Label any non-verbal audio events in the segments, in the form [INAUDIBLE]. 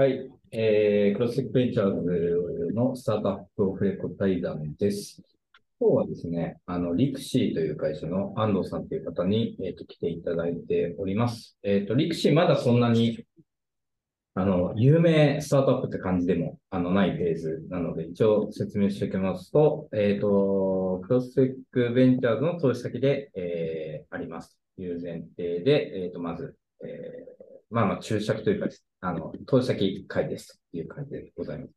はい、えー、クロスティックベンチャーズのスタートアップオフレコ対談です。今日はですね、あの、リクシーという会社の安藤さんという方に、えっ、と、来ていただいております。えっ、と、リクシーまだそんなに、あの、有名スタートアップって感じでも、あの、ないフェーズなので、一応説明しておきますと、えっ、と、クロスティックベンチャーズの投資先で、えー、ありますという前提で、えっ、と、まず、えー、まあまあ、注釈というかです、あの、投資先会ですという感じでございます。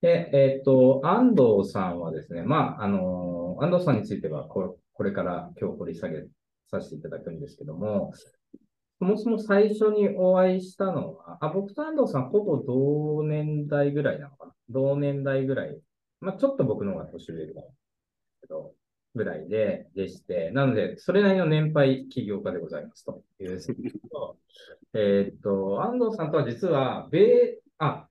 で、えっ、と、安藤さんはですね、まあ、あの、安藤さんについてはこ、これから今日掘り下げさせていただくんですけども、そもそも最初にお会いしたのは、あ、僕と安藤さんほぼ同年代ぐらいなのかな？同年代ぐらい。まあ、ちょっと僕の方が年上かもけど、ぐらいで、でして、なので、それなりの年配起業家でございますという。[LAUGHS] えーっと、安藤さんとは実は、米、あ、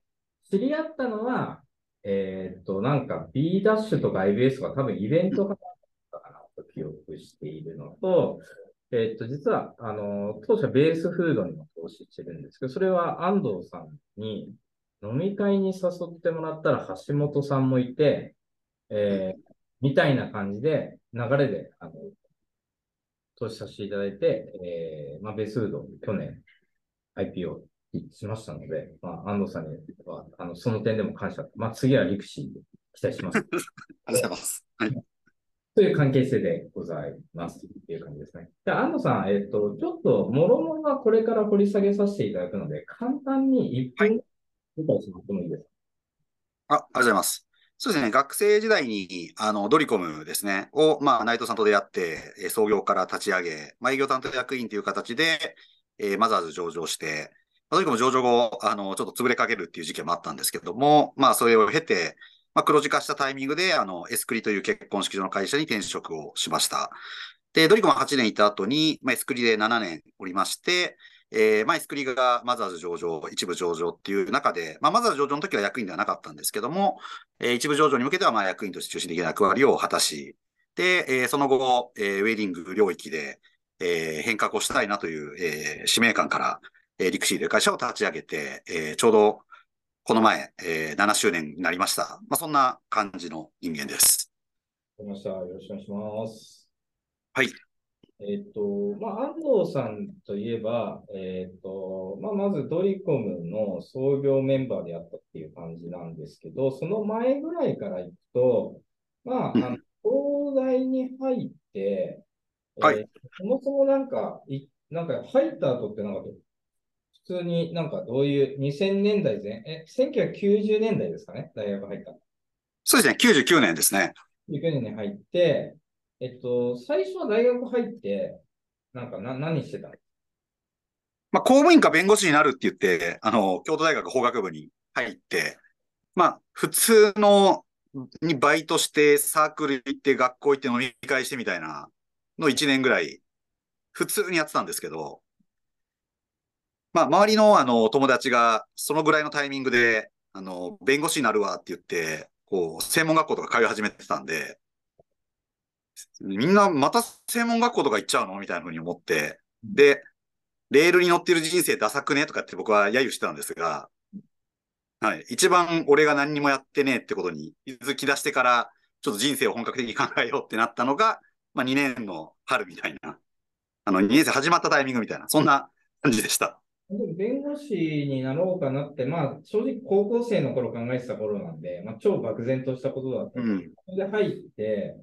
知り合ったのは、えーっと、なんか B ダッシュとか IBS とか多分イベントがあったかなと記憶しているのと、えーっと、実は、あの、当社ベースフードにも投資してるんですけど、それは安藤さんに飲み会に誘ってもらったら橋本さんもいて、えーみたいな感じで、流れで、あの、投資させていただいて、えー、まあ、ベースフード、去年、IPO しましたので、まあ、安藤さんには、あの、その点でも感謝。まあ、次はリクシーで期待します。[LAUGHS] ありがとうございます。はい。という関係性でございます。という感じですね。じゃあ、安藤さん、えっと、ちょっと、もろもろはこれから掘り下げさせていただくので、簡単に1分理解してもらってもいいですか？あ、ありがとうございます。そうですね。学生時代に、あの、ドリコムですね、を、まあ、内藤さんと出会って、えー創業から立ち上げ、まあ、営業担当役員という形で、えーマザーズ上場して、まあドリコム上場後、あの、ちょっと潰れかけるっていう時期もあったんですけども、まあ、それを経て、まあ、黒字化したタイミングで、あの、エスクリという結婚式場の会社に転職をしました。で、ドリコム8年いた後に、まあ、エスクリで7年おりまして、えー、まあ、エスクリがマザーズ上場、一部上場っていう中で、まあ、マザーズ上場の時は役員ではなかったんですけども、えー一部上場に向けては、まあ、役員として中心的な役割を果たし、で、えーその後、えーウェディング領域で、えー変革をしたいなという、えー使命感から、えーリクシーという会社を立ち上げて、えーちょうどこの前、えー7周年になりました。まあ、そんな感じの人間です。わかりました。よろしくお願いします。はい。えっと、まあ、安藤さんといえば、えっと、まあ、まずドリコムの創業メンバーであったっていう感じなんですけど、その前ぐらいから行くと、まあ、あの、東大に入って、はいえーそもそもなんか、い、なんか入った後ってなんか、普通になんかどういう、2000年代前、え、1990年代ですかね？大学入ったの。そうですね、99年ですね。19年に入って、えっと、最初は大学入って、なんかな、何してたの？まあ、公務員か弁護士になるって言って、あの、京都大学法学部に入って、まあ、普通の、にバイトして、サークル行って、学校行って飲み会してみたいなの1年ぐらい、普通にやってたんですけど、まあ、周りの、あの、友達が、そのぐらいのタイミングで、あの、弁護士になるわって言って、こう、専門学校とか通い始めてたんで、みんなまた専門学校とか行っちゃうのみたいなふうに思って、で、レールに乗ってる人生ダサくねとかって僕は揶揄してたんですが、はい。一番俺が何にもやってねえってことに気づき出してから、ちょっと人生を本格的に考えようってなったのが、まあ2年の春みたいな、あの2年生始まったタイミングみたいな、そんな感じでした。でも弁護士になろうかなって、まあ、正直高校生の頃考えてた頃なんで、まあ、超漠然としたことだったんでうん。それで入って、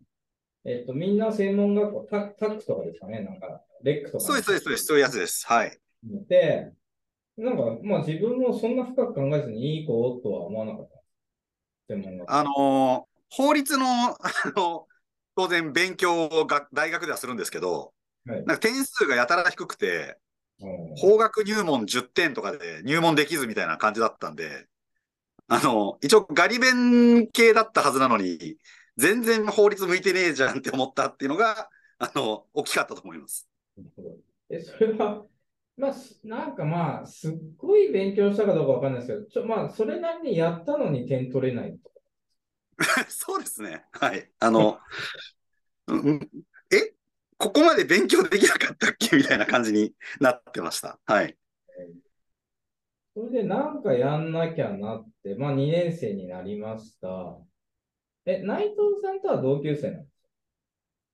えっと、みんな専門学校、タタックとかですかね、なんか、レックとか。そうです、そうです、そうです、そういうやつです。はい。で、なんか、まあ自分もそんな深く考えずにいい子とは思わなかった。専門学校。あのー法律の、あの、当然勉強をが大学ではするんですけど、はいなんか点数がやたら低くて、うん法学入門10点とかで入門できずみたいな感じだったんで、あの、一応ガリ勉系だったはずなのに、全然法律向いてねえじゃんって思ったっていうのが、あの、大きかったと思います。え、それは、まあ、すなんかまあ、すっごい勉強したかどうかわかんないですけど、ちょ、まあ、それなりにやったのに点取れないとか。[LAUGHS] そうですね。はい。あの、[LAUGHS] うんえ？ここまで勉強できなかったっけ？みたいな感じになってました。はい。それでなんかやんなきゃなって、まあ2年生になりました。え、内藤さんとは同級生なんです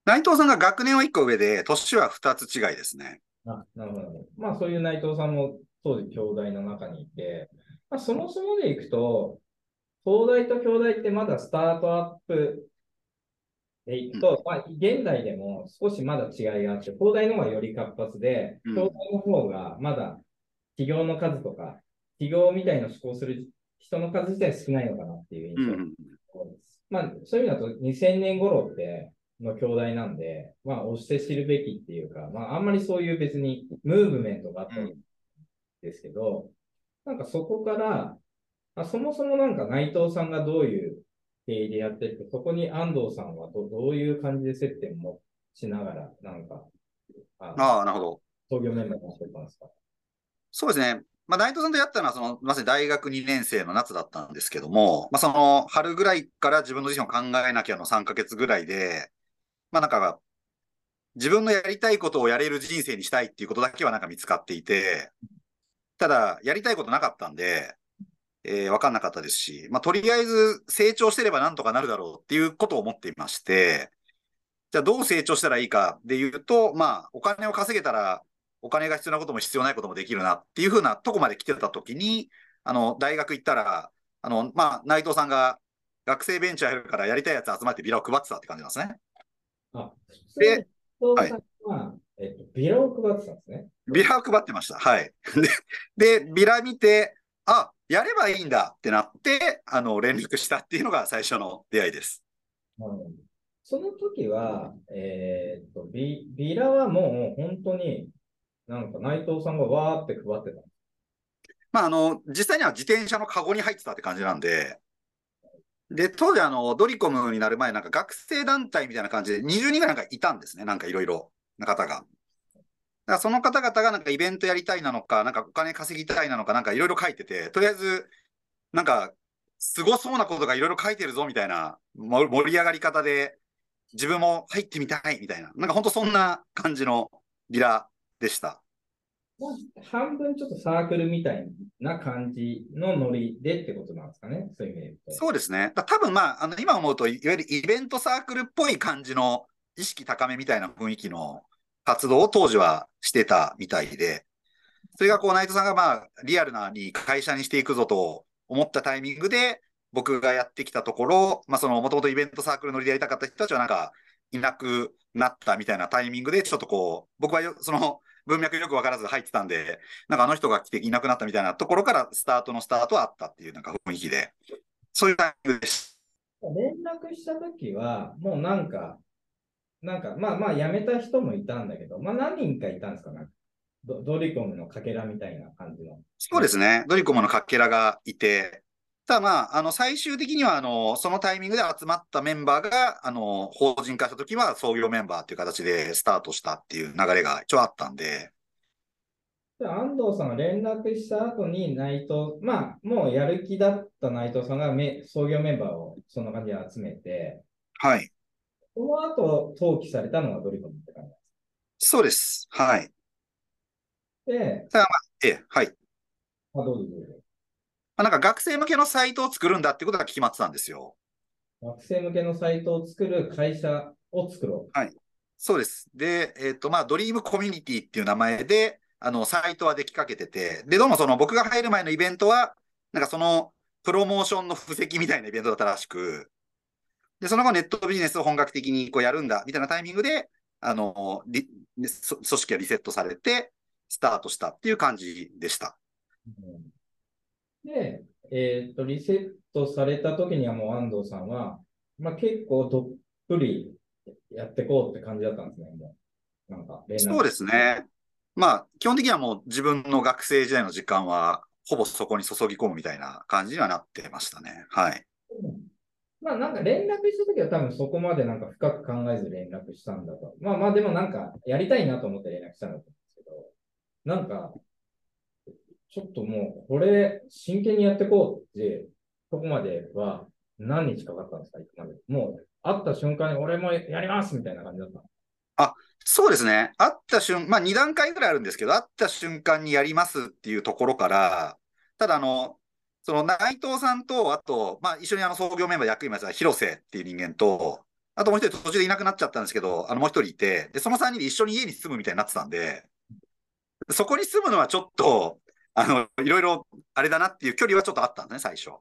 内藤さんが学年は1個上で、年は2つ違いですね。かあ、なるほどなるほど。まあそういう内藤さんも当時兄弟の中にいて、まあそもそもでいくと、東大と京大ってまだスタートアップでいくと、まあ現代でも少しまだ違いがあって、東大の方がより活発で、うん京大の方がまだ企業の数とか、企業みたいな思考する人の数自体少ないのかなっていう印象うん。です。まあ、そういう意味だと2000年頃っての兄弟なんで、まあ、押して知るべきっていうか、まあ、あんまりそういう別にムーブメントがあったんですけど、なんかそこから、あそもそもなんか内藤さんがどういう経緯でやってるか、そこに安藤さんはどどういう感じで接点もしながら、なんか、あのああ、なるほど。創業メンバーになってたんですか？そうですね。まあ、内藤さんとやったのは、その、まさに大学2年生の夏だったんですけども、まあ、その、春ぐらいから自分の自身を考えなきゃの3ヶ月ぐらいで、まあ、なんか、自分のやりたいことをやれる人生にしたいっていうことだけはなんか見つかっていて、ただ、やりたいことなかったんで、えーわかんなかったですし、まあ、とりあえず成長してればなんとかなるだろうっていうことを思っていまして、じゃあどう成長したらいいかで言うと、まあ、お金を稼げたら、お金が必要なことも必要ないこともできるなっていうふうなとこまで来てたときに、あの、大学行ったら、あの、まあ、内藤さんが学生ベンチャーやるからやりたいやつ集まってビラを配ってたって感じなんですね。あ、では、えっと、ビラを配ってたんですね。ビラを配ってました。はい。で、でビラ見て、あ、やればいいんだってなって、あの、連絡したっていうのが最初の出会いです。うんその時は、えーっと、ビ、ビラはもう本当に、なんか内藤さんがわーって配ってた。まあ、あの、実際には自転車のカゴに入ってたって感じなんで、で、当時あの、ドリコムになる前、なんか学生団体みたいな感じで20人ぐらいなんかいたんですね。なんかいろいろな方が。だからその方々がなんかイベントやりたいなのか、なんかお金稼ぎたいなのか、なんかいろいろ書いてて、とりあえず、なんか、すごそうなことがいろいろ書いてるぞみたいなも盛り上がり方で、自分も入ってみたいみたいな、なんか本当そんな感じのビラでした。まあ半分ちょっとサークルみたいな感じのノリでってことなんですかね。そういう意味で。そうですね。だ多分まあ、あの今思うと、いわゆるイベントサークルっぽい感じの意識高めみたいな雰囲気の活動を当時はしてたみたいで、それがこう、内藤さんがまあ、リアルなに会社にしていくぞと思ったタイミングで、僕がやってきたところ、まあその、もともとイベントサークル乗りでやりたかった人たちはなんか、いなくなったみたいなタイミングで、ちょっとこう、僕はその文脈よくわからず入ってたんで、なんかあの人が来ていなくなったみたいなところからスタートのスタートはあったっていうなんか雰囲気で、そういうタイミングでした。連絡した時は、もうなんか、なんか、まあまあ辞めた人もいたんだけど、まあ何人かいたんですか？ね。ドドリコムのかけらみたいな感じの。そうですね。ドリコムのかけらがいて、ただまあ、あの、最終的には、あの、そのタイミングで集まったメンバーが、あの、法人化した時は創業メンバーっていう形でスタートしたっていう流れが一応あったんで、で安藤さんが連絡した後に内藤、まあ、もうやる気だった内藤さんがめ創業メンバーをそんな感じで集めて、はい。その後登記されたのがドリコムって感じそうです。はい。で、ええ、はい。あ、どうぞどうぞ。まあ、なんか学生向けのサイトを作るんだってことが決まってたんですよ。学生向けのサイトを作る会社を作ろう。そうです。で、えっ、と、まあ、ドリームコミュニティっていう名前で、あの、サイトはできかけてて、で、どうもその僕が入る前のイベントは、なんかその、プロモーションの布石みたいなイベントだったらしく、で、その後ネットビジネスを本格的にこうやるんだ、みたいなタイミングで、あの、リ組織がリセットされて、スタートしたっていう感じでした。うんで、えっと、リセットされた時にはもう安藤さんは、まあ結構どっぷりやってこうって感じだったんですね、もう。なんかそうですね。まあ、基本的にはもう自分の学生時代の時間は、ほぼそこに注ぎ込むみたいな感じにはなってましたね。はい。まあなんか連絡した時は多分そこまでなんか深く考えず連絡したんだと。まあまあでもなんかやりたいなと思って連絡したんだと思うんですけど、なんか、ちょっともうこれ真剣にやってこうって、そこまでは何日かかったんですか行くまで。もう会った瞬間に俺もやりますみたいな感じだったの。そうですね。会った瞬、まあ2段階ぐらいあるんですけど、会った瞬間にやりますっていうところから、ただ、あの、その内藤さんと、あと、まあ、一緒にあの創業メンバー役員やった広瀬っていう人間と、あともう一人途中でいなくなっちゃったんですけど、あのもう一人いて、で、その3人で一緒に家に住むみたいになってたんで、そこに住むのはちょっと、あの、いろいろあれだなっていう距離はちょっとあったんですね、最初。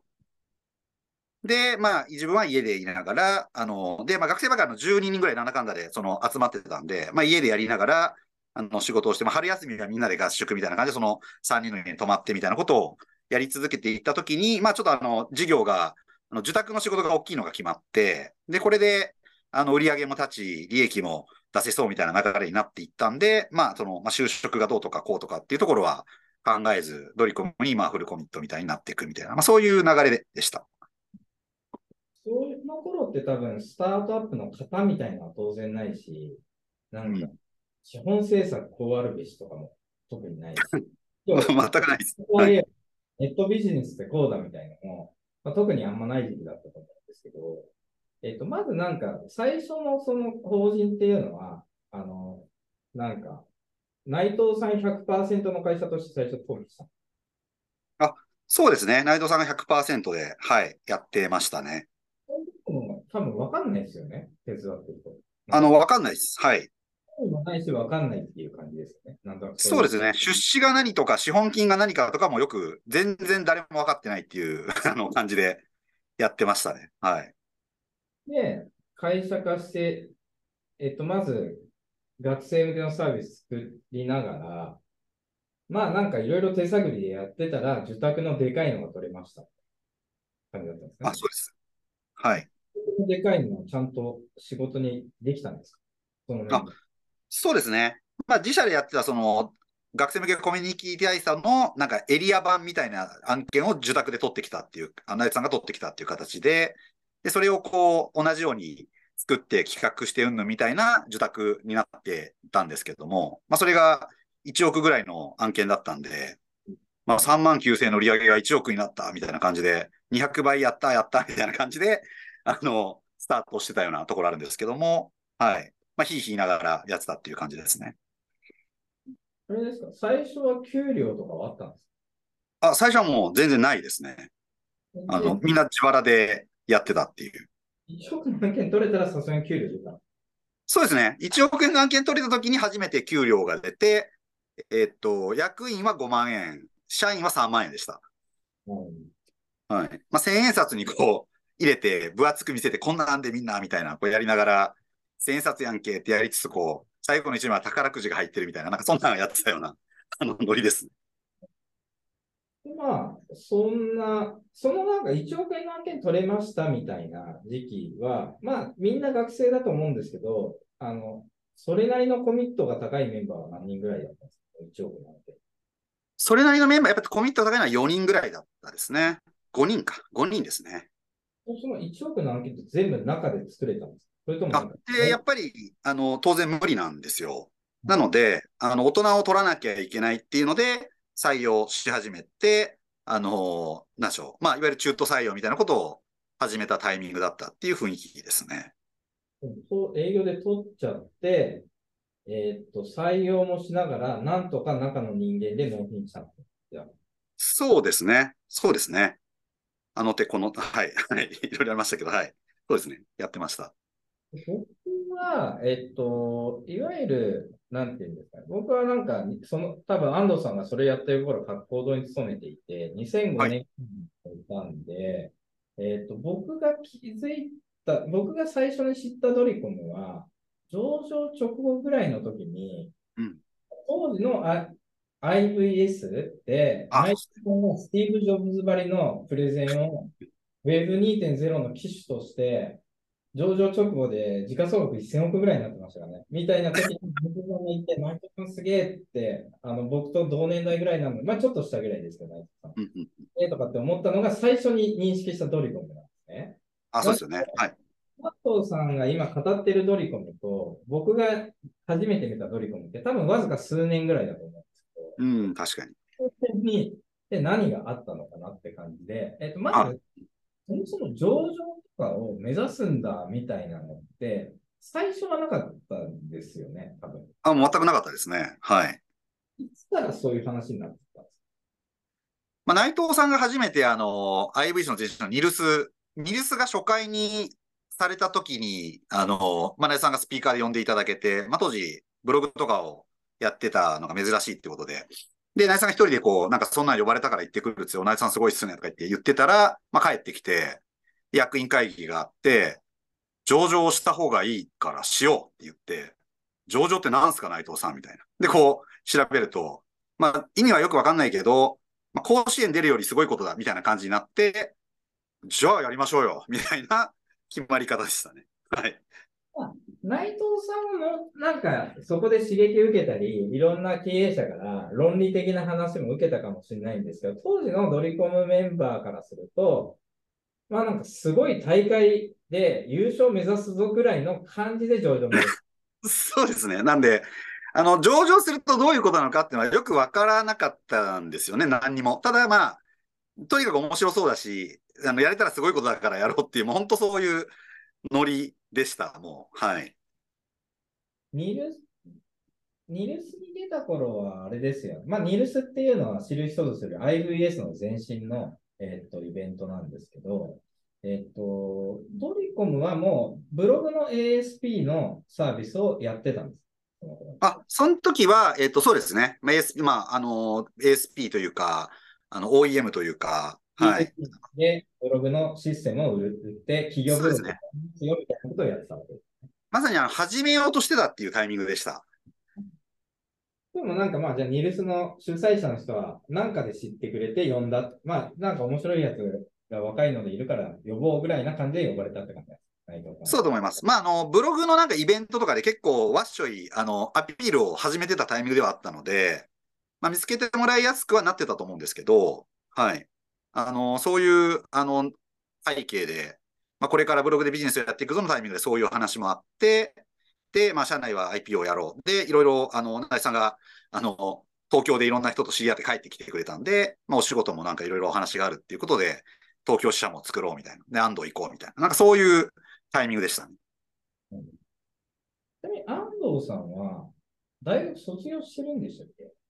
で、まあ、自分は家でいながら、あの、で、まあ、学生ばかりの12人ぐらいなんだかんだで、その、集まってたんで、まあ、家でやりながら、あの、仕事をして、まあ、春休みはみんなで合宿みたいな感じで、その3人の家に泊まってみたいなことをやり続けていったときに、まあ、ちょっとあの、事業が、あの、受託の仕事が大きいのが決まって、で、これで、あの、売り上げも立ち、利益も出せそうみたいな流れになっていったんで、まあ、その、まあ、就職がどうとかこうとかっていうところは考えず、ドリコムに、まあ、フルコミットみたいになっていくみたいな、まあ、そういう流れでした。そうの頃って多分、スタートアップの型みたいなのは当然ないし、なんか、資本政策こうあるべしとかも特にないし。[LAUGHS] 全くないです。はい、ネットビジネスってこうだみたいなのも、まあ、特にあんまない時期だったと思うんですけど、えっと、まずなんか、最初のその法人っていうのは、あの、なんか、内藤さん100%の会社として最初登記したあ、そうですね。内藤さんが100%で、はい、やってましたね。多分わかんないですよね。手伝ってると。あの、わかんないです。はい。ないしわかんないっていう感じですね。なんそうですね。出資が何とか、資本金が何かとかもよく、全然誰も分かってないっていう [LAUGHS] あの感じでやってましたね。はい。で、会社化して、えっと、まず、学生向けのサービス作りながら、まあなんかいろいろ手探りでやってたら、受託のでかいのが取れました。感じだったんですね。あ、そうです。はい。でかいのはちゃんと仕事にできたんですか？そのあそうですね。まあ自社でやってたその学生向けコミュニティティアイさんのなんかエリア版みたいな案件を受託で取ってきたっていう、あのやつさんが取ってきたっていう形で、で、それをこう同じように作って企画してうんぬみたいな受託になってたんですけども、まあそれが1億ぐらいの案件だったんで、まあ3万9000円の売り上げが1億になったみたいな感じで、200倍やったやったみたいな感じで、あの、スタートしてたようなところあるんですけども、はい。まあ、ひいひいながらやってたっていう感じですね。あれですか？最初は給料とかはあったんですか？あ、最初はもう全然ないですね。あの、みんな自腹でやってたっていう。1億の案件取れたらさすがに給料出たそうですね。1億円の案件取れた時に初めて給料が出て、えー、っと、役員は5万円、社員は3万円でした。うん、はい。まあ、千円札にこう、入れて、分厚く見せて、こんなんでみんな、みたいな、こうやりながら、千円札やんけってやりつつ、こう、最後の一枚は宝くじが入ってるみたいな、なんかそんなのやってたような、あの、ノリです。まあ、そんな、そのなんか1億円の案件取れましたみたいな時期は、まあ、みんな学生だと思うんですけど、あの、それなりのコミットが高いメンバーは何人ぐらいだったんですか ?1 億の案件。それなりのメンバー、やっぱりコミットが高いのは4人ぐらいだったですね。5人か。5人ですね。その1億の案件って全部中で作れたんですか？それともあでやっぱりあの当然無理なんですよ。なので、あの大人を取らなきゃいけないっていうので、採用し始めて、あの、なんでしょう、まあ、いわゆる中途採用みたいなことを始めたタイミングだったっていう雰囲気ですね。そう営業で取っちゃって、えー、っと、採用もしながら、なんとか中の人間で納品したのそうですね。そうですね。あの手この、はい、はい、いろいろありましたけど、はい。そうですね。やってました。僕は、えっと、いわゆる、なんていうんですかね。僕はなんか、その、多分安藤さんがそれやってる頃、学校堂に勤めていて、2005年にいたんで、はい、えっと、僕が気づいた、僕が最初に知ったドリコムは、上場直後ぐらいの時に、うん、当時のあ IVS で、内藤のスティーブ・ジョブズばりのプレゼンを [LAUGHS] Web2.0 の機種として、上場直後で時価総額1000億ぐらいになってましたからね。みたいな時に、[LAUGHS] 僕がいて、内藤君すげえって、あの僕と同年代ぐらいなので、まあちょっと下ぐらいですけど、内藤さん。えとかって思ったのが最初に認識したドリコムなんですね。あ、そうですよね。はい。佐藤さんが今語ってるドリコムと、僕が初めて見たドリコムって多分わずか数年ぐらいだと思うんですけど。うん、確かに。にで何があったのかなって感じで、えっ、と、まず、そもそも上場とかを目指すんだみたいなのって、最初はなかったんですよね、多分。あ、全くなかったですね。はい。いつからそういう話になってたんですか？まあ、内藤さんが初めてあの、IVC の前身のニルス、ニルスが初回にされた時に、あの、まあ、内藤さんがスピーカーで呼んでいただけて、まあ、当時、ブログとかをやってたのが珍しいってことで、で、内藤さんが一人でこう、なんかそんなん呼ばれたから行ってくるっつよ、内藤さんすごいっすねとか言って言ってたら、まあ、帰ってきて、役員会議があって、上場した方がいいからしようって言って、上場って何すか内藤さんみたいな。で、こう、調べると、まあ、意味はよくわかんないけど、まあ、甲子園出るよりすごいことだみたいな感じになって、じゃあやりましょうよみたいな決まり方でしたね。はい。内藤さんもなんかそこで刺激受けたり、いろんな経営者から論理的な話も受けたかもしれないんですけど、当時のドリコムメンバーからすると、まあなんかすごい大会で優勝目指すぞぐらいの感じで上場そうですね。なんで、あの、上場するとどういうことなのかっていうのはよくわからなかったんですよね、何にも。ただまあ、とにかく面白そうだし、あの、やれたらすごいことだからやろうっていう、もう本当そういうノリでした、もう。はい。ニルス、ニルスに出た頃はあれですよ。まあ、ニルスっていうのは知る人ぞ知る IVS の前身の、えー、っと、イベントなんですけど、えっと、ドリコムはもうブログの ASP のサービスをやってたんです。あ、その時は、えっ、ー、と、そうですね。まあ、ASP、まあ、あの、ASP というか、あの、OEM というか、はい。で、ブログのシステムを売って、企業ブログをよみたいなことをやってたわけです、ね。まさにあの、始めようとしてたっていうタイミングでした。でもなんかまあ、じゃあ、ニルスの主催者の人は、なんかで知ってくれて呼んだ。まあ、なんか面白いやつが若いのでいるから呼ぼうぐらいな感じで呼ばれたって感じです。そうと思います。まあ、あの、ブログのなんかイベントとかで結構わっしょい、あの、アピールを始めてたタイミングではあったので、まあ、見つけてもらいやすくはなってたと思うんですけど、はい。あの、そういう、あの、背景で、まあ、これからブログでビジネスをやっていくぞのタイミングでそういう話もあって、で、まあ、社内は IP をやろう。で、いろいろ、あの、中井さんが、あの、東京でいろんな人と知り合って帰ってきてくれたんで、まあ、お仕事もなんかいろいろお話があるっていうことで、東京支社も作ろうみたいな。で、安藤行こうみたいな。なんかそういうタイミングでしたね。ちなみに安藤さんは、大学卒業してるんでしたっけ？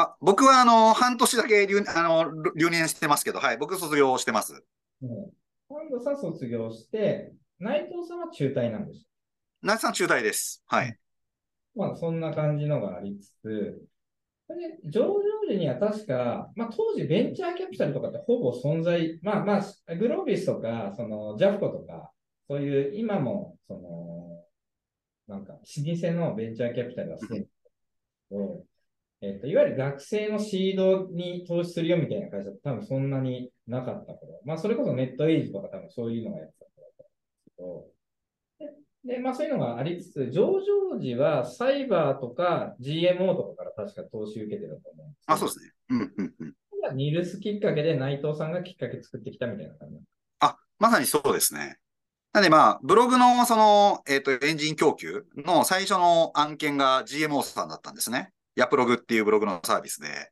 あ僕はあの半年だけ留あの留年してますけど、はい、僕卒業してます。うん、安藤さん卒業して、内藤さんは中退なんです内藤さん中退です。はい。まあ、そんな感じのがありつつ、で上場時には確か、まあ、当時ベンチャーキャピタルとかってほぼ存在、まあまあ、グロービスとか、そのジャフコとか、そういう今も、その、なんか、老舗のベンチャーキャピタルがすでに、えっと、いわゆる学生のシードに投資するよみたいな会社って多分そんなになかったから、まあ、それこそネットエイジとか多分そういうのがやってたからだったんですけど、で、まあそういうのがありつつ、上場時はサイバーとか GMO とかから確か投資受けてると思うんですあ、そうですね。うんうんうん。ニルスきっかけで内藤さんがきっかけ作ってきたみたいな感じあ、まさにそうですね。なんでまあ、ブログのその、えっ、ー、と、エンジン供給の最初の案件が GMO さんだったんですね。ヤプログっていうブログのサービスで。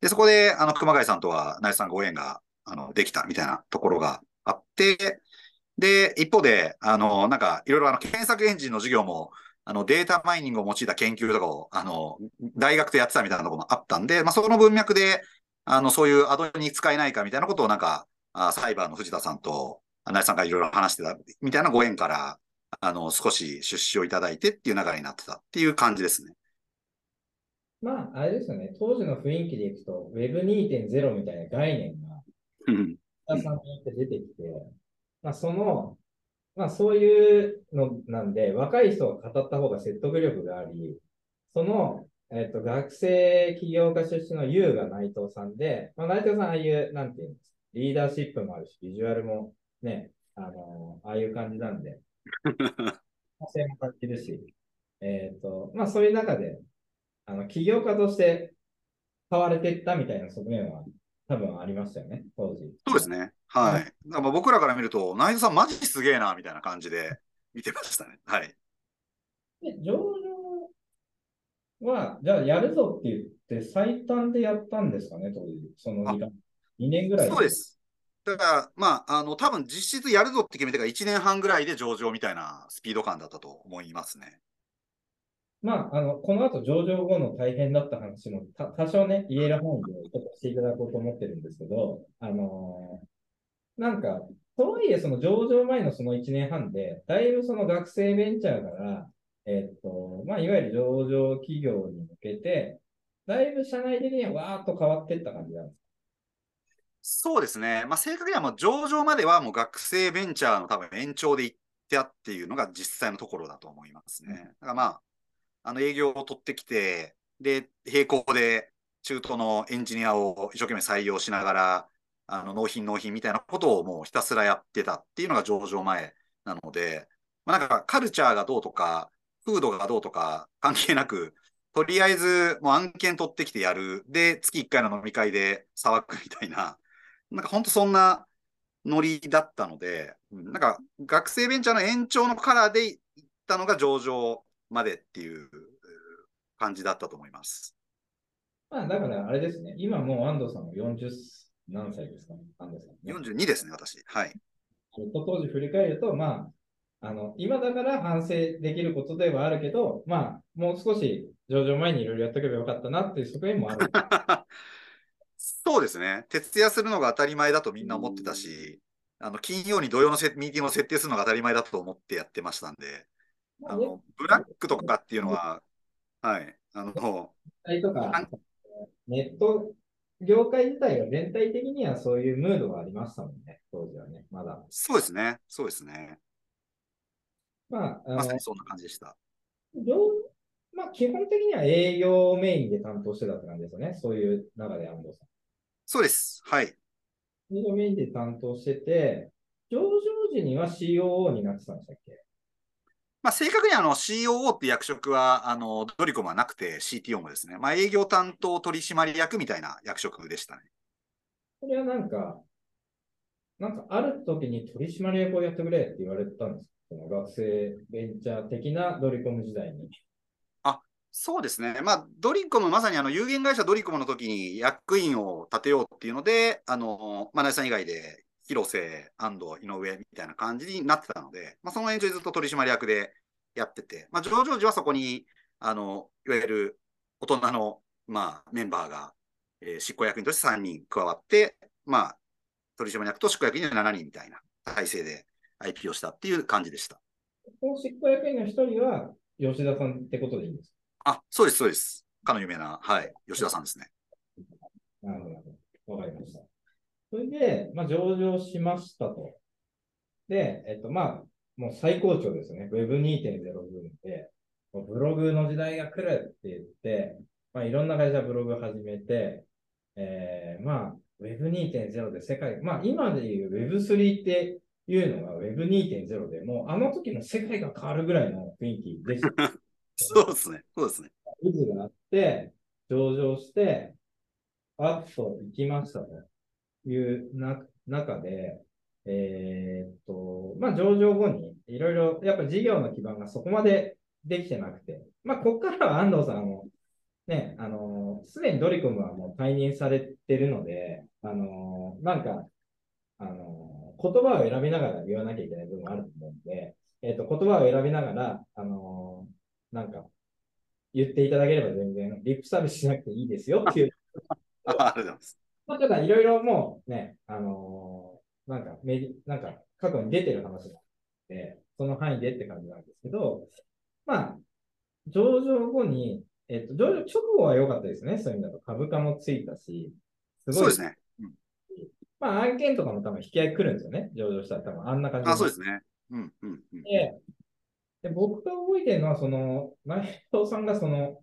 で、そこで、あの、熊谷さんとは、内さんご縁が、あの、できたみたいなところがあって、で、一方で、あの、なんか、いろいろあの、検索エンジンの授業も、あの、データマイニングを用いた研究とかを、あの、大学でやってたみたいなところもあったんで、まあ、その文脈で、あの、そういうアドに使えないかみたいなことをなんか、あサイバーの藤田さんと、内さんがいろいろ話してたみたいなご縁から、あの、少し出資をいただいてっていう流れになってたっていう感じですね。まあ、あれですよね、当時の雰囲気でいくと、Web2.0 みたいな概念が、皆さんによって出てきて、まあ、その、まあ、そういうのなんで、若い人が語った方が説得力があり、その、えっ、と、学生起業家出身の優が内藤さんで、まあ、内藤さん、ああいう、なんていうんですか、リーダーシップもあるし、ビジュアルもね、あのああいう感じなんで、[LAUGHS] 性も感じるし、えっ、と、まあ、そういう中で、あの、起業家として買われていったみたいな側面は多分ありましたよね、当時。そうですね。はい。まあ僕らから見ると、内藤さんマジすげえな、みたいな感じで見てましたね。はい。で、上場は、じゃあやるぞって言って最短でやったんですかね、当時。その時間。2年ぐらい。そうです。だから、まあ、あの、多分実質やるぞって決めてから1年半ぐらいで上場みたいなスピード感だったと思いますね。まあ、あの、この後上場後の大変だった話もた多少ね、言える範囲でちょっとしていただこうと思ってるんですけど、あのーなんか、とはいえその上場前のその1年半で、だいぶその学生ベンチャーから、えっと、まあ、いわゆる上場企業に向けて、だいぶ社内的にはわーっと変わっていった感じなんですか？そうですね。まあ、正確にはもう上場まではもう学生ベンチャーの多分延長で行ってあっていうのが実際のところだと思いますね。だからまあ、あの営業を取ってきて、で、並行で中途のエンジニアを一生懸命採用しながら、あの納品納品みたいなことをもうひたすらやってたっていうのが上場前なので、まあ、なんかカルチャーがどうとか、風土がどうとか関係なく、とりあえずもう案件取ってきてやる。で、月1回の飲み会で騒ぐみたいな、なんか本当そんなノリだったので、なんか学生ベンチャーの延長のカラーで行ったのが上場までっていう感じだったと思います。まあ、だからあれですね、今もう安藤さんも40何歳ですか、安藤さん、ね。42ですね、私。はい。当時振り返ると、まあ、あの、今だから反省できることではあるけど、まあ、もう少し上場前にいろいろやっておけばよかったなっていう側面もある。[LAUGHS] そうですね。徹夜するのが当たり前だとみんな思ってたし、あの金曜に土曜のせミーティングを設定するのが当たり前だと思ってやってましたんで、あのブラックとかっていうのは、はい、あの、体とか、ネット業界自体は全体的にはそういうムードがありましたもんね、当時はね、まだ。そうですね、そうですね。まあ、あのまさにそんな感じでした。業まあ、基本的には営業メインで担当してたって感じですよね、そういう中で安藤さん。そうです。はい。営業メインで担当してて、上場時には COO になってたんでしたっけ？まあ、正確にあの COO って役職はあのドリコムはなくて CTO もですね、まあ、営業担当取締役みたいな役職でしたね。これはなんか、なんかある時に取締役をやってくれって言われたんですその学生ベンチャー的なドリコム時代に。そうですね。まあ、ドリコム、まさにあの有限会社ドリコムの時に役員を立てようっていうので、あの、まあ、内さん以外で、広瀬、安藤、井上みたいな感じになってたので、まあ、その延長でずっと取締役でやってて、まあ、上場時はそこに、あの、いわゆる大人の、まあ、メンバーが、えー執行役員として3人加わって、まあ、取締役と執行役員で7人みたいな体制で IP をしたっていう感じでした。この執行役員の一人は吉田さんってことでいいんですあ、そうです、そうです。かの有名な、はい、吉田さんですね。かなるほど。わかりました。それで、まあ、上場しましたと。で、えっと、まあ、もう最高潮ですよね。Web2.0 ブームで、ブログの時代が来るって言って、まあ、いろんな会社ブログ始めて、えー、まあ、Web2.0 で世界、まあ、今でいう Web3 っていうのが Web2.0 でもう、あの時の世界が変わるぐらいの雰囲気でした。[LAUGHS] そうですね。そうですね。渦があって、上場して、あっと行きましたという中で、えーっと、まあ、上場後に、いろいろ、やっぱ事業の基盤がそこまでできてなくて、まあ、ここからは安藤さんも、ね、あの、すでにドリコムはもう退任されてるので、あの、なんか、あの、言葉を選びながら言わなきゃいけない部分もあると思うんで、えーっと、言葉を選びながら、あの、なんか、言っていただければ全然、リップサービスしなくていいですよっていう。[LAUGHS] ありがとうございます。まあ、ただ、いろいろもうね、あのーなんかメディ、なんか、過去に出てる話があって、その範囲でって感じなんですけど、まあ、上場後に、えっと、上場直後は良かったですね。そういう意味だと株価もついたし、すごいそうですね。まあ、案件とかも多分引き合い来るんですよね。上場したら多分あんな感じあそうですね。うん、うん、うん。で、で僕が覚えてるのは、その、内藤さんがその、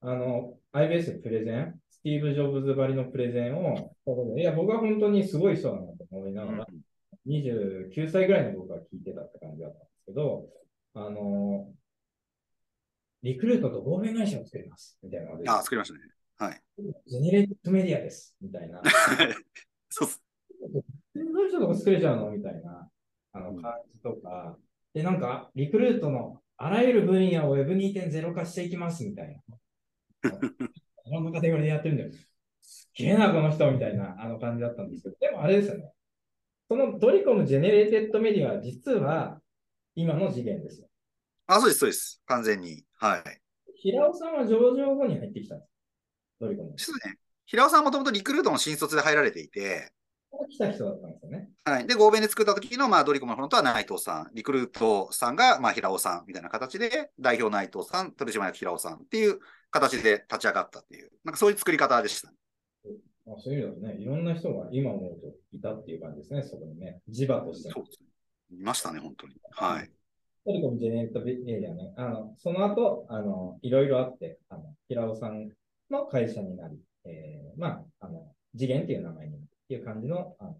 あの、IBS プレゼン、スティーブ・ジョブズばりのプレゼンを、いや、僕は本当にすごい人だなと思いながら、29歳ぐらいの僕は聞いてたって感じだったんですけど、あの、リクルートと合弁会社を作ります、みたいなので、あ作りましたね。はい。ジェネレートメディアです、みたいな。[LAUGHS] そうっす。どういう人とか作れちゃうのみたいな、あの、感じとか、で、なんか、リクルートのあらゆる分野を Web2.0 化していきます、みたいな。[LAUGHS] テゴリーでやってるんだよ。すっげえな、この人、みたいな、あの感じだったんですけど、でもあれですよね。そのドリコムジェネレーテッドメディアは実は今のじげんですよ。あ、そうです、そうです。完全に。はい。平尾さんは上場後に入ってきたんですドリコム。そうですね。平尾さんはもともとリクルートの新卒で入られていて、来た人だったんですよね。はい。で、合弁で作った時の、まあ、ドリコムのフロントは内藤さん、リクルートさんが、まあ、平尾さんみたいな形で、代表内藤さん、取締役平尾さんっていう形で立ち上がったっていう、なんかそういう作り方でした、ね。あそういうのね、いろんな人が今思うといたっていう感じですね、そこにね。地場として。そうですね。いましたね、本当に。はい。トリコムジェネレートエリアね、あの、その後、あの、いろいろあって、あの、平尾さんの会社になり、えー、まあ、あの、次元っていう名前にいう感じの、あの、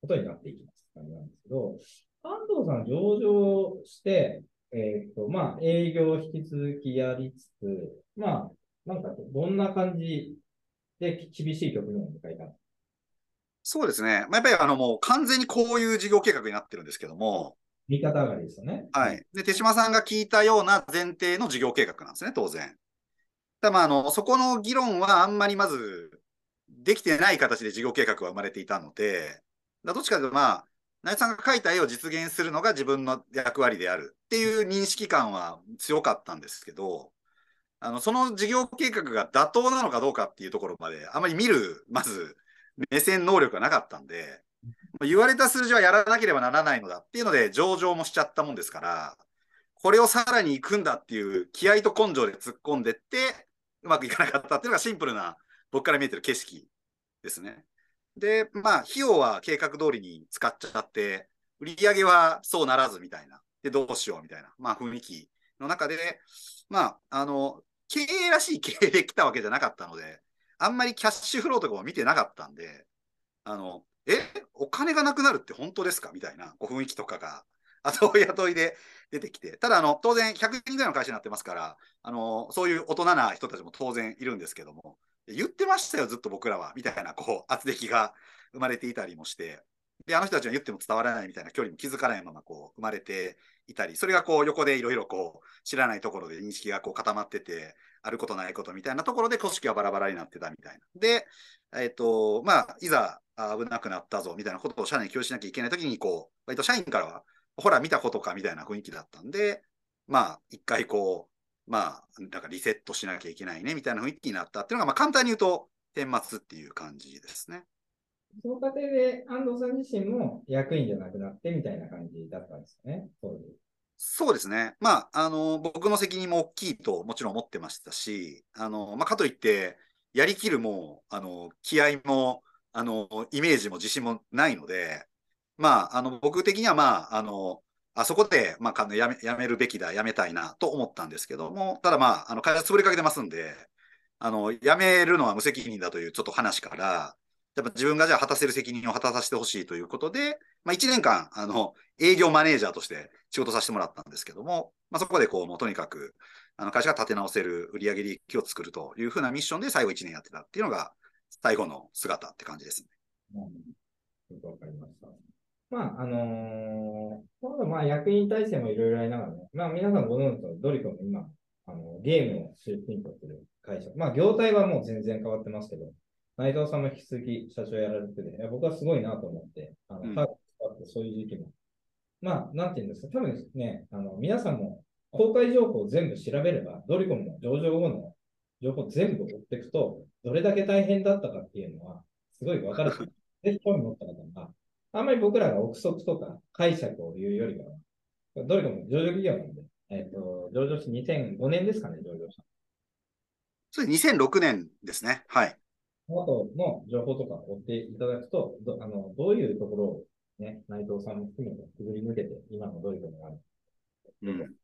ことになっていきます感じなんですけど、安藤さん上場して、えっ、ー、と、まあ、営業引き続きやりつつ、まあ、なんか、どんな感じで厳しい局面を迎えたそうですね。まあ、やっぱりあのもう完全にこういう事業計画になってるんですけども。右肩上がりですよね。はい。で、手島さんが聞いたような前提の事業計画なんですね、当然。ただまあ、あの、そこの議論はあんまりまずできてない形で事業計画は生まれていたので、どっちかというと、まあ、内さんが描いた絵を実現するのが自分の役割であるっていう認識感は強かったんですけど、あの、その事業計画が妥当なのかどうかっていうところまで、あまり見る、まず、目線能力がなかったんで、言われた数字はやらなければならないのだっていうので、上場もしちゃったもんですから、これをさらに行くんだっていう気合と根性で突っ込んでって、うまくいかなかったっていうのがシンプルな、僕から見えてる景色ですね。で、まあ、費用は計画通りに使っちゃって、売り上げはそうならずみたいな。で、どうしようみたいな、まあ、雰囲気の中で、まあ、あの、経営らしい経営で来たわけじゃなかったので、あんまりキャッシュフローとかも見てなかったんで、あの、え、お金がなくなるって本当ですか？みたいなこう雰囲気とかが、[LAUGHS] 後雇いで出てきて、ただ、あの、当然100人ぐらいの会社になってますから、あの、そういう大人な人たちも当然いるんですけども、言ってましたよ、ずっと僕らは、みたいな、こう、[LAUGHS] 圧力が生まれていたりもして、で、あの人たちは言っても伝わらないみたいな距離も気づかないまま、こう、生まれていたり、それがこう、横でいろいろこう、知らないところで認識がこう固まってて、あることないことみたいなところで組織はバラバラになってたみたいな。で、えっ、ー、と、まあ、いざ危なくなったぞみたいなことを社内に共有しなきゃいけないときに、こう、割と社員からは、ほら、見たことかみたいな雰囲気だったんで、まあ、一回こう、まあ、なんかリセットしなきゃいけないねみたいな雰囲気になったっていうのが、まあ、簡単に言うと、顛末っていう感じですね。その過程で安藤さん自身も役員じゃなくなってみたいな感じだったんですね。そうそうですね。まあ、あの、僕の責任も大きいともちろん思ってましたし、あの、まあ、かといって、やりきるも、あの、気合も、あの、イメージも自信もないので、まあ、あの、僕的には、まあ、あの、あそこで、まあ、やめ、やめるべきだ、やめたいなと思ったんですけども、ただまあ、あの、会社潰れかけてますんで、あの、辞めるのは無責任だというちょっと話から、やっぱ自分がじゃあ果たせる責任を果たさせてほしいということで、まあ、1年間、あの、営業マネージャーとして仕事させてもらったんですけども、まあ、そこでこう、もうとにかく、あの、会社が立て直せる売上利益を作るというふうなミッションで最後1年やってたっていうのが、最後の姿って感じですね。うん、よくわかりました。まあ、あのー、まあ役員体制もいろいろありながらね、まあ皆さんご存知のドリコも今、あの、ゲームを出品とする会社。まあ、業態はもう全然変わってますけど、内藤さんも引き続き社長やられてて、僕はすごいなと思って、あの、うん、ハってそういう時期も。まあ、なんていうんですか、多分ね、あの、皆さんも公開情報を全部調べれば、ドリコムの上場後の情報全部追っていくと、どれだけ大変だったかっていうのは、すごいわかるし、[LAUGHS] ぜひ興味持った方が、あんまり僕らが憶測とか解釈を言うよりかは、ドリコム上場企業なんで、えっ、ー、と、上場して2005年ですかね、上場した。それ2006年ですね。はい。あとの情報とか追っていただくと、どあのどういうところを、ね、内藤さんも含めてくぐり抜けて、今のどういうことがあるうん、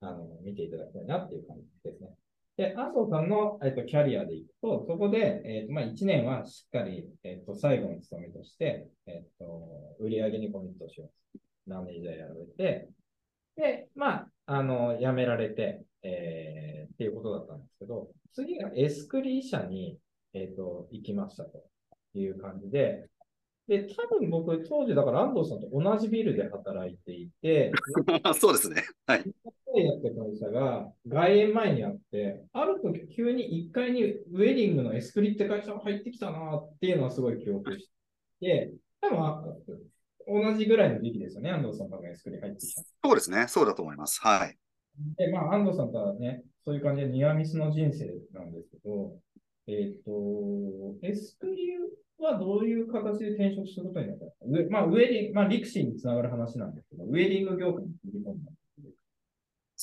あの見ていただきたいなっていう感じですね。で、麻生さんの、えっと、キャリアでいくと、そこで、えっとまあ、1年はしっかり、えっと、最後の務めとして、えっと、売上にコミットします。何年以上やられて、で、まあ、あの、辞められて、えー、っていうことだったんですけど、次がエスクリー社に、えっ、と、行きましたという感じで、で、多分僕、当時だから安藤さんと同じビルで働いていて、[LAUGHS] そうですね。はい。やって会社が外苑前にあって、ある時急に1階にウェディングのエスクリって会社が入ってきたなっていうのはすごい記憶して、多分同じぐらいの時期ですよね、安藤さんがエスクリ入ってきた。そうですね、そうだと思います。はい。で、まあ、安藤さんとはね、そういう感じでニアミスの人生なんですけど、えっ、と、エスクリはどういう形で転職することになったのか。まあ、ウェディング、まあ、リクシーにつながる話なんですけど、ウェディング業界に切り込んだ。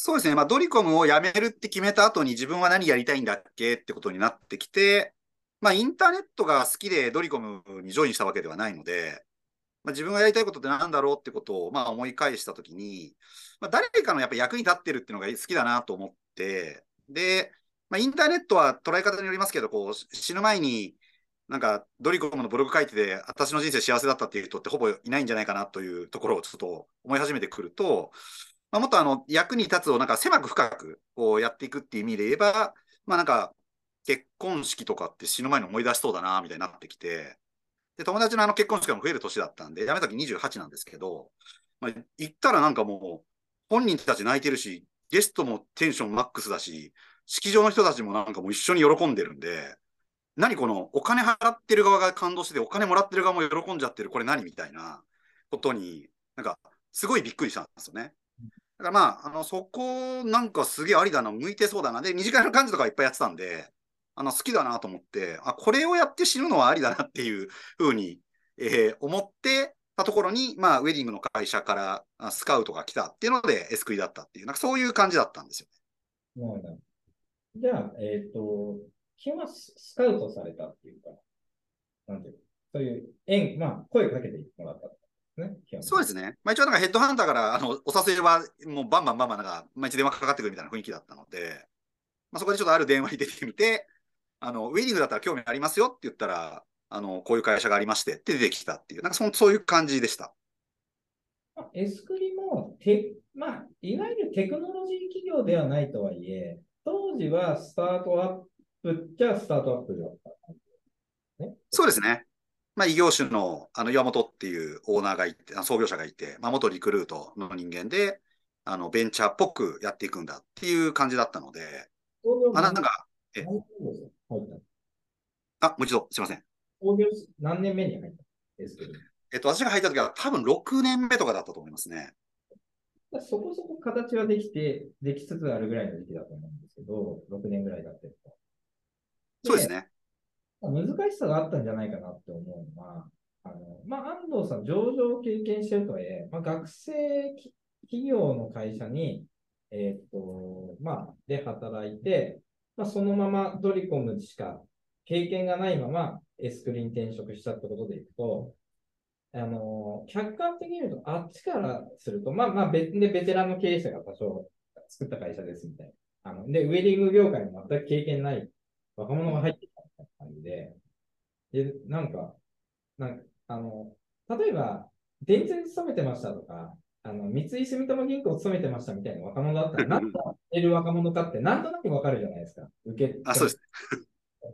そうですね、まあ、ドリコムを辞めるって決めた後に自分は何やりたいんだっけってことになってきて、まあ、インターネットが好きでドリコムにジョインしたわけではないので、まあ、自分がやりたいことって何だろうってことをまあ思い返したときに、まあ、誰かのやっぱ役に立ってるっていうのが好きだなと思って、で、まあ、インターネットは捉え方によりますけど、こう死ぬ前になんかドリコムのブログ書いてて、私の人生幸せだったっていう人ってほぼいないんじゃないかなというところをちょっと思い始めてくると、まあ、もっとあの役に立つをなんか狭く深くこうやっていくっていう意味で言えば、まあなんか結婚式とかって死ぬ前に思い出しそうだなみたいになってきて、で友達のあの結婚式も増える年だったんで、辞めた時28なんですけど、まあ、行ったらなんかもう本人たち泣いてるし、ゲストもテンションマックスだし、式場の人たちもなんかもう一緒に喜んでるんで、何このお金払ってる側が感動してて、お金もらってる側も喜んじゃってる、これ何みたいなことに、なんかすごいびっくりしたんですよね。だからまあ、あのそこなんかすげえありだな、向いてそうだな。で、二次会の感じとかいっぱいやってたんで、あの好きだなと思って、あ、これをやって死ぬのはありだなっていうふうに、えー、思ってたところに、まあ、ウェディングの会社からスカウトが来たっていうので、エスクイだったっていう、なんかそういう感じだったんですよね。じゃあ、えっ、ー、と、基本はスカウトされたっていうか、なんていうそういう縁、まあ、声をかけてもらったね、そうですね。まあ、一応なんかヘッドハンターからあのお誘いはもうバンバンバンバンなんか毎日電話かかってくるみたいな雰囲気だったので、まあ、そこでちょっとある電話に出てみて、あのウェディングだったら興味ありますよって言ったら、あのこういう会社がありましてって出てきたっていう、なんかそそういう感じでした。エスクリもて、まあ、いわゆるテクノロジー企業ではないとはいえ、当時はスタートアップじゃスタートアップだった、ね。そうですね。まあ、異業種のあの岩本っていうオーナーがいて、創業者がいて、まあ、元リクルートの人間で、あのベンチャーっぽくやっていくんだっていう感じだったので、あなんか、えあ、もう一度、すみません。創業何年目に入ったえっと、私が入った時は多分6年目とかだったと思いますね。そこそこ形はできて、できつつあるぐらいの時期だと思うんですけど、6年ぐらいだったと。そうですね。難しさがあったんじゃないかなって思うのは、あのまあ、安藤さん、上場を経験してるとはいえ、まあ、学生企業の会社に、えっ、と、まあ、で働いて、まあ、そのままドリコムしか経験がないままエスクリーン転職したってことでいくと、あの、客観的に言うと、あっちからすると、まあまあ別でベテランの経営者が多少作った会社ですみたいな。あの、で、ウェディング業界に全く経験ない若者が入ってきたみたいな感じで、で、なんか、なんか、あの、例えば、電通に勤めてましたとか、あの、三井住友銀行勤めてましたみたいな若者だったら、何といる若者かってなんとなくわかるじゃないですか。受け。あ、そうです。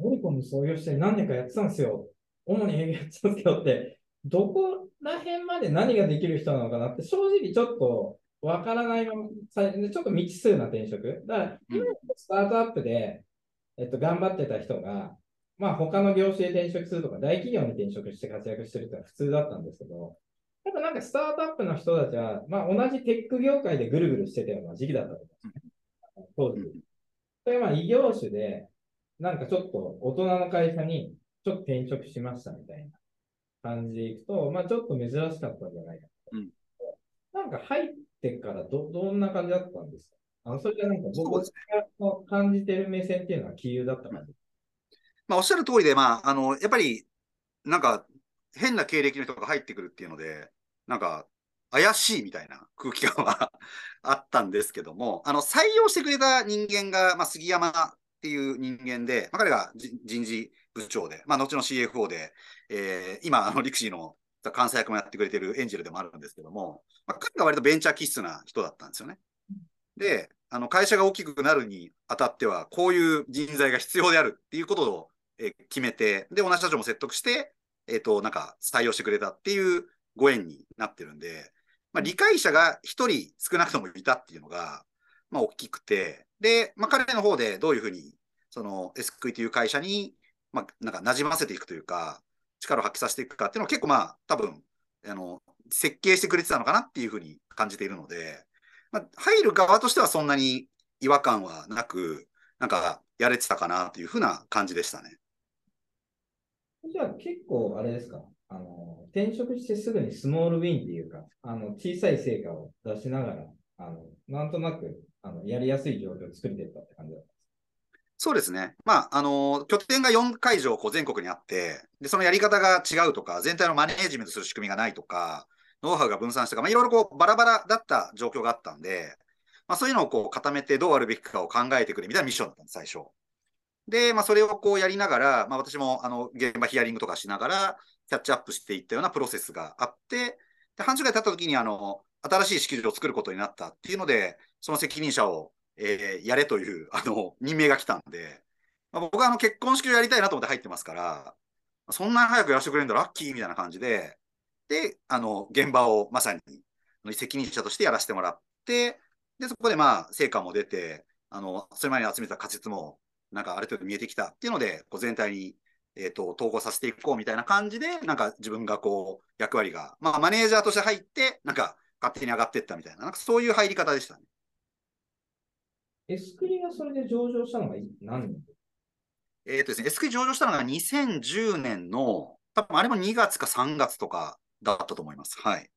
ドリコム創業して何年かやってたんですよ。主に営業やってたんですよって、どこら辺まで何ができる人なのかなって、正直ちょっとわからないまま、ちょっと未知数な転職。だから、今スタートアップで、えっと、頑張ってた人が、まあ他の業種で転職するとか、大企業に転職して活躍してるってのは普通だったんですけど、ただなんかスタートアップの人たちは、まあ同じテック業界でぐるぐるしてたような時期だったと思うんですね。当時。それは異業種で、なんかちょっと大人の会社にちょっと転職しましたみたいな感じでいくと、まあちょっと珍しかったんじゃないかと。うん、なんか入ってからど、どんな感じだったんですか？あのそれじゃなんか僕が感じてる目線っていうのは杞憂だった感じ、まあおっしゃる通りで、まあ、あの、やっぱり、なんか変な経歴の人が入ってくるっていうので、なんか怪しいみたいな空気感は [LAUGHS] あったんですけども、あの採用してくれた人間が、まあ、杉山っていう人間で、まあ、彼が人事部長で、まあ、後の CFO で、えー、今、あのリクシーの監査役もやってくれてるエンジェルでもあるんですけども、まあ、彼が割とベンチャー気質な人だったんですよね。で、あの会社が大きくなるにあたっては、こういう人材が必要であるっていうことを、え決めて、で、同じ社長も説得して、えっ、と、なんか採用してくれたっていうご縁になってるんで、まあ、理解者が1人少なくともいたっていうのが、まあ、大きくて、で、まあ、彼の方でどういうふうに、その SQ という会社に、まあ、なんか馴染ませていくというか、力を発揮させていくかっていうのは結構まあ、多分、あの、設計してくれてたのかなっていうふうに感じているので、まあ、入る側としてはそんなに違和感はなく、なんかやれてたかなというふうな感じでしたね。じゃあ結構あれですか？あの、転職してすぐにスモールウィンっていうか、あの、小さい成果を出しながら、あの、なんとなく、あの、やりやすい状況を作っていったって感じだったそうですね。まあ、あの、拠点が4会場こう全国にあって、で、そのやり方が違うとか、全体のマネージメントする仕組みがないとか、ノウハウが分散したとか、まあ、いろいろこうバラバラだった状況があったんで、まあ、そういうのをこう固めてどうあるべきかを考えてくれみたいなミッションだったんです、最初。で、まあ、それをこうやりながら、まあ、私もあの現場ヒアリングとかしながら、キャッチアップしていったようなプロセスがあって、で半年ぐらい経った時にあの新しい式場を作ることになったっていうので、その責任者を、えー、やれというあの任命が来たんで、まあ、僕はあの結婚式をやりたいなと思って入ってますから、そんなに早くやらせてくれるんだラッキーみたいな感じで、で、あの、現場をまさに責任者としてやらせてもらって、で、そこでまあ、成果も出て、あの、それまでに集めた仮説も、なんかある程度見えてきたっていうので、こう全体に、えっ、ー、と、統合させていこうみたいな感じで、なんか自分がこう、役割が、まあ、マネージャーとして入って、なんか勝手に上がっていったみたいな、なんかそういう入り方でしたね。エスクリがそれで上場したのが何年？えっ、ー、とですね、エスクリ上場したのが2010年の、多分あれも2月か3月とかだったと思います。はい。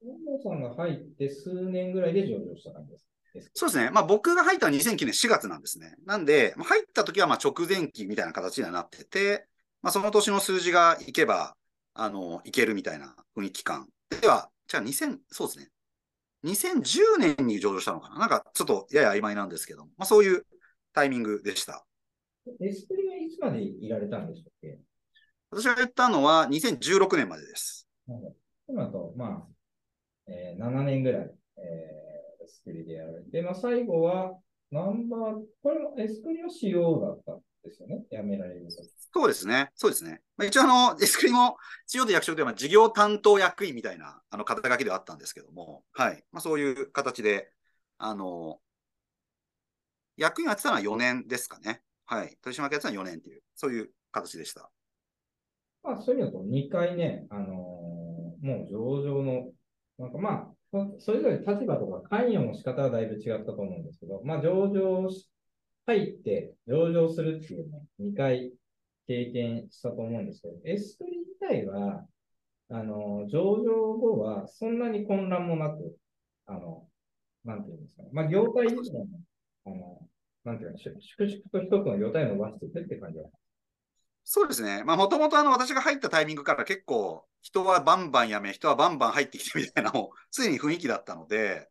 本さんが入って数年ぐらいで上場した感じですそうですね。まあ僕が入ったのは2009年4月なんですね。なんで、入った時はまあ直前期みたいな形にはなってて、まあその年の数字がいけば、あの、いけるみたいな雰囲気感。では、じゃあ2000、そうですね。2010年に上場したのかな？なんかちょっとやや曖昧なんですけど、まあそういうタイミングでした。エスプリはいつまでいられたんでしたっけ？私が言ったのは2016年までです。今と、まあ、えー、7年ぐらい、えー、スクリでやられて、まあ、最後は、ナンバー、これもエスクリは仕様だったんですよね、やめられるそうですね、そうですね。まあ、一応、あの、エスクリも、仕様と役職では事業担当役員みたいなあの肩書きではあったんですけども、はい。まあ、そういう形で、あの、役員やってたのは4年ですかね。はい。取締役やってたのは4年っていう、そういう形でした。まあ、そういうのと2回ね、あのー、もう上場の、なんかまあ、それぞれ立場とか関与の仕方はだいぶ違ったと思うんですけど、まあ、上場し、入って上場するっていうね、2回経験したと思うんですけど、S3 自体は、あの、上場後はそんなに混乱もなく、あの、なんていうんですかね。まあ、業態自体も、あの、なんていうの、粛々と一つの業態を伸ばしていくって感じはそうですね。まあ、もともとあの、私が入ったタイミングから結構、人はバンバン辞め、人はバンバン入ってきてみたいなのを、すでに雰囲気だったので、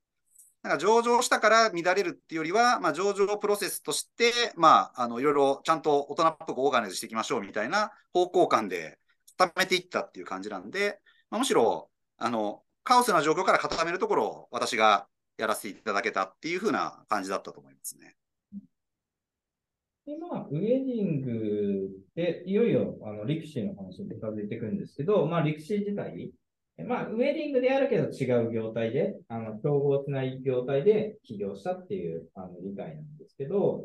なんか上場したから乱れるっていうよりは、まあ、上場プロセスとして、まあ、あの、いろいろちゃんと大人っぽくオーガナイズしていきましょうみたいな方向感で固めていったっていう感じなんで、まあ、むしろ、あの、カオスな状況から固めるところを私がやらせていただけたっていうふうな感じだったと思いますね。で、まあ、ウェディングで、いよいよ、あの、リクシーの話に近づいてくるんですけど、まあ、リクシー自体、まあ、ウェディングであるけど違う業態で、あの、競合しない業態で起業したっていう、あの、理解なんですけど、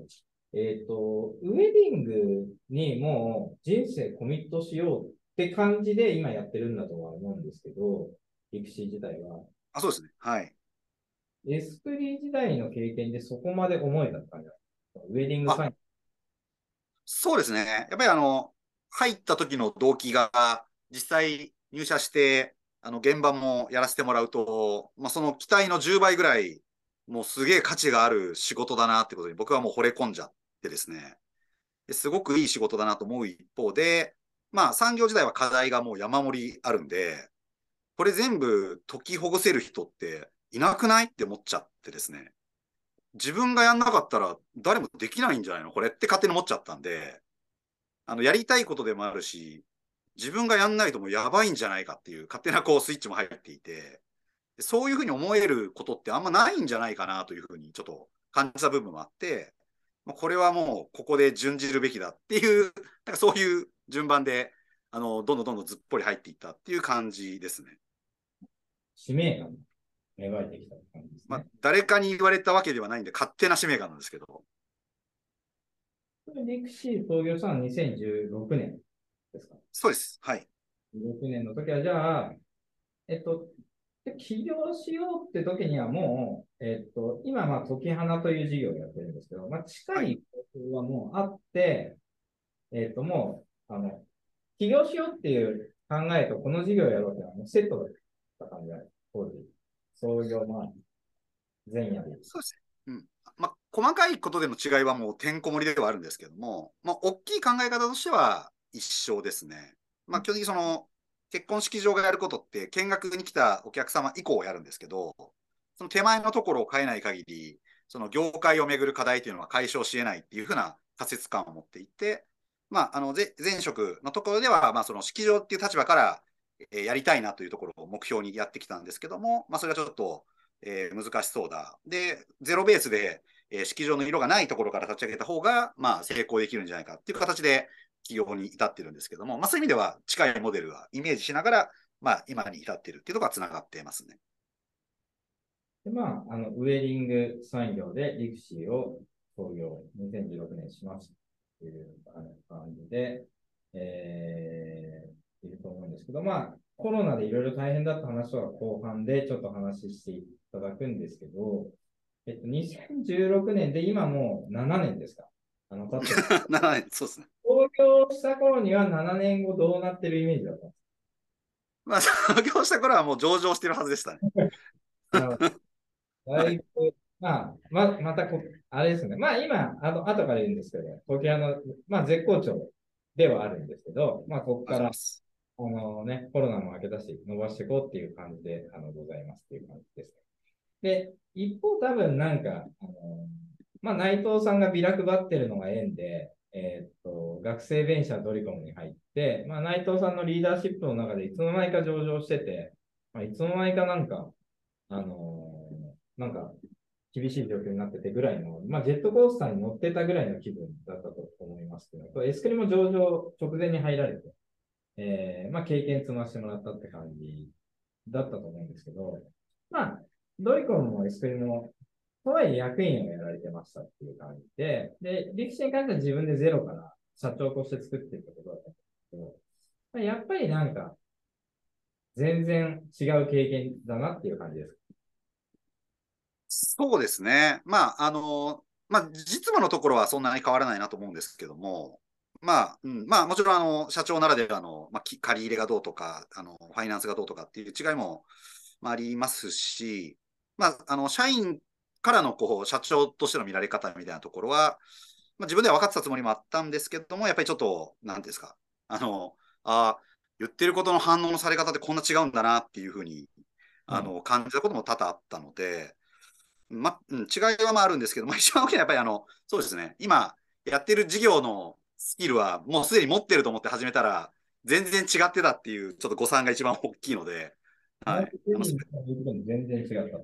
えっ、ー、と、ウェディングにもう人生コミットしようって感じで今やってるんだとは思うんですけど、リクシー自体は。あ、そうですね。はい。エスプリ時代の経験でそこまで思いだったんじゃないウェディングサインそうですね。やっぱりあの、入った時の動機が、実際入社して、あの、現場もやらせてもらうと、まあ、その期待の10倍ぐらい、もうすげえ価値がある仕事だなってことに僕はもう惚れ込んじゃってですね。すごくいい仕事だなと思う一方で、まあ産業時代は課題がもう山盛りあるんで、これ全部解きほぐせる人っていなくないって思っちゃってですね。自分がやんなかったら誰もできないんじゃないの？これって勝手に思っちゃったんで、あの、やりたいことでもあるし、自分がやんないともうやばいんじゃないかっていう勝手なこうスイッチも入っていて、そういうふうに思えることってあんまないんじゃないかなというふうにちょっと感じた部分もあって、これはもうここで準じるべきだっていう、[LAUGHS] なんかそういう順番で、あの、どんどんどんどんずっぽり入っていったっていう感じですね。使命感。描いてきた感じですね。まあ、誰かに言われたわけではないんで、勝手な使命感なんですけど。リクシー創業したのは2016年ですか？そうです。はい。16年の時は、じゃあ、えっと、で起業しようって時にはもう、えっと、今、まあ、時花という事業をやってるんですけど、まあ、近いことはもうあって、えっと、もう、あの、起業しようっていう考えとこの事業をやろうっていうのはもうセットだった感じだ、当時。創業前、前夜で。そうですね。うん。まあ、細かいことでの違いはもうてんこ盛りではあるんですけども、まあ、大きい考え方としては一緒ですね。まあ、基本的にその、結婚式場がやることって、見学に来たお客様以降やるんですけど、その手前のところを変えない限り、その業界をめぐる課題というのは解消し得ないっていうふうな仮説感を持っていて、まあ、あの前職のところでは、まあ、その式場っていう立場から、え、やりたいなというところを目標にやってきたんですけども、まあ、それはちょっと、えー、難しそうだ。で、ゼロベースで、えー、式場の色がないところから立ち上げた方が、まあ、成功できるんじゃないかっていう形で起業に至ってるんですけども、まあ、そういう意味では近いモデルはイメージしながら、まあ、今に至ってるっていうところがつながってますね。でまあ、あのウェディング産業でリクシーを創業2016年しましたという感じで、えー、いると思うんですけど、まあ、コロナでいろいろ大変だった話は後半でちょっと話していただくんですけど、えっと、2016年で今もう7年ですか？あの、経って7 [LAUGHS] 年、そうですね。創業した頃には7年後どうなってるイメージだった？んですまあ、創業した頃はもう上場してるはずでしたね。[LAUGHS] だいぶ、まあ、ままたこ、あれですね。まあ今、あの、後から言うんですけど、東京の、まあ絶好調ではあるんですけど、まあここから、あのね、コロナも明けたし、伸ばしていこうっていう感じで、あの、ございますっていう感じです。で、一方多分なんか、あの、まあ内藤さんがビラ配ってるのが縁で、えー、っと、学生ベンチャードリコムに入って、まあ、内藤さんのリーダーシップの中でいつの間にか上場してて、まあ、いつの間にかなんか、あのー、なんか、厳しい状況になっててぐらいの、まあ、ジェットコースターに乗ってたぐらいの気分だったと思いますけど、エスクリも上場直前に入られて、えー、まあ、経験積ませてもらったって感じだったと思うんですけど、まあ、ドリコムもエスクリもとはいえ役員をやられてましたっていう感じで、で、力士に関しては自分でゼロから社長として作ってることだったんですけど、まあやっぱりなんか、全然違う経験だなっていう感じですそうですね。まあ、あの、まあ、実務のところはそんなに変わらないなと思うんですけども、まあ、うん、まあ、もちろん、あの、社長ならではの、まあ、借り入れがどうとか、あの、ファイナンスがどうとかっていう違いも、まあ、ありますし、まあ、あの、社員からのこう社長としての見られ方みたいなところは、まあ、自分では分かってたつもりもあったんですけども、やっぱりちょっと、なんですか、あの、あ言ってることの反応のされ方ってこんな違うんだなっていうふうに、あの、感じたことも多々あったので、ま、うん、違いはまああるんですけど、まあ、一番大きなやっぱりあの、そうですね、今やってる事業のスキルはもうすでに持ってると思って始めたら、全然違ってたっていう、ちょっと誤算が一番大きいので、はい。全然違った。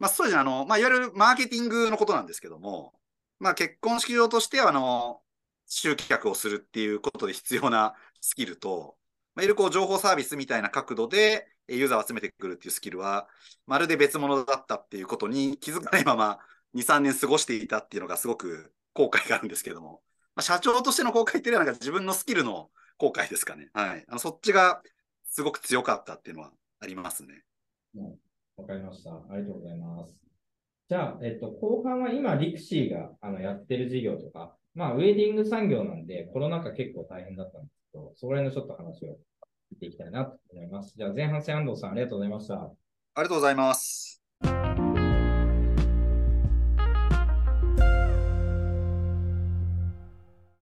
まあ、そうですね、あの、まあ、いわゆるマーケティングのことなんですけども、まあ、結婚式場としては、あの、集客をするっていうことで必要なスキルと、まあ、いわゆるこう情報サービスみたいな角度でユーザーを集めてくるっていうスキルは、まるで別物だったっていうことに気づかないまま2、3年過ごしていたっていうのがすごく後悔があるんですけども、まあ、社長としての後悔っていうのはなんか自分のスキルの後悔ですかね。はい。あのそっちがすごく強かったっていうのはありますね。うんわかりました。ありがとうございます。じゃあ、えっと、後半は今、リクシーがあのやってる事業とか、まあ、ウェディング産業なんで、コロナ禍結構大変だったんですけど、そこら辺のちょっと話を聞いていきたいなと思います。じゃあ、前半戦安藤さん、ありがとうございました。ありがとうございます。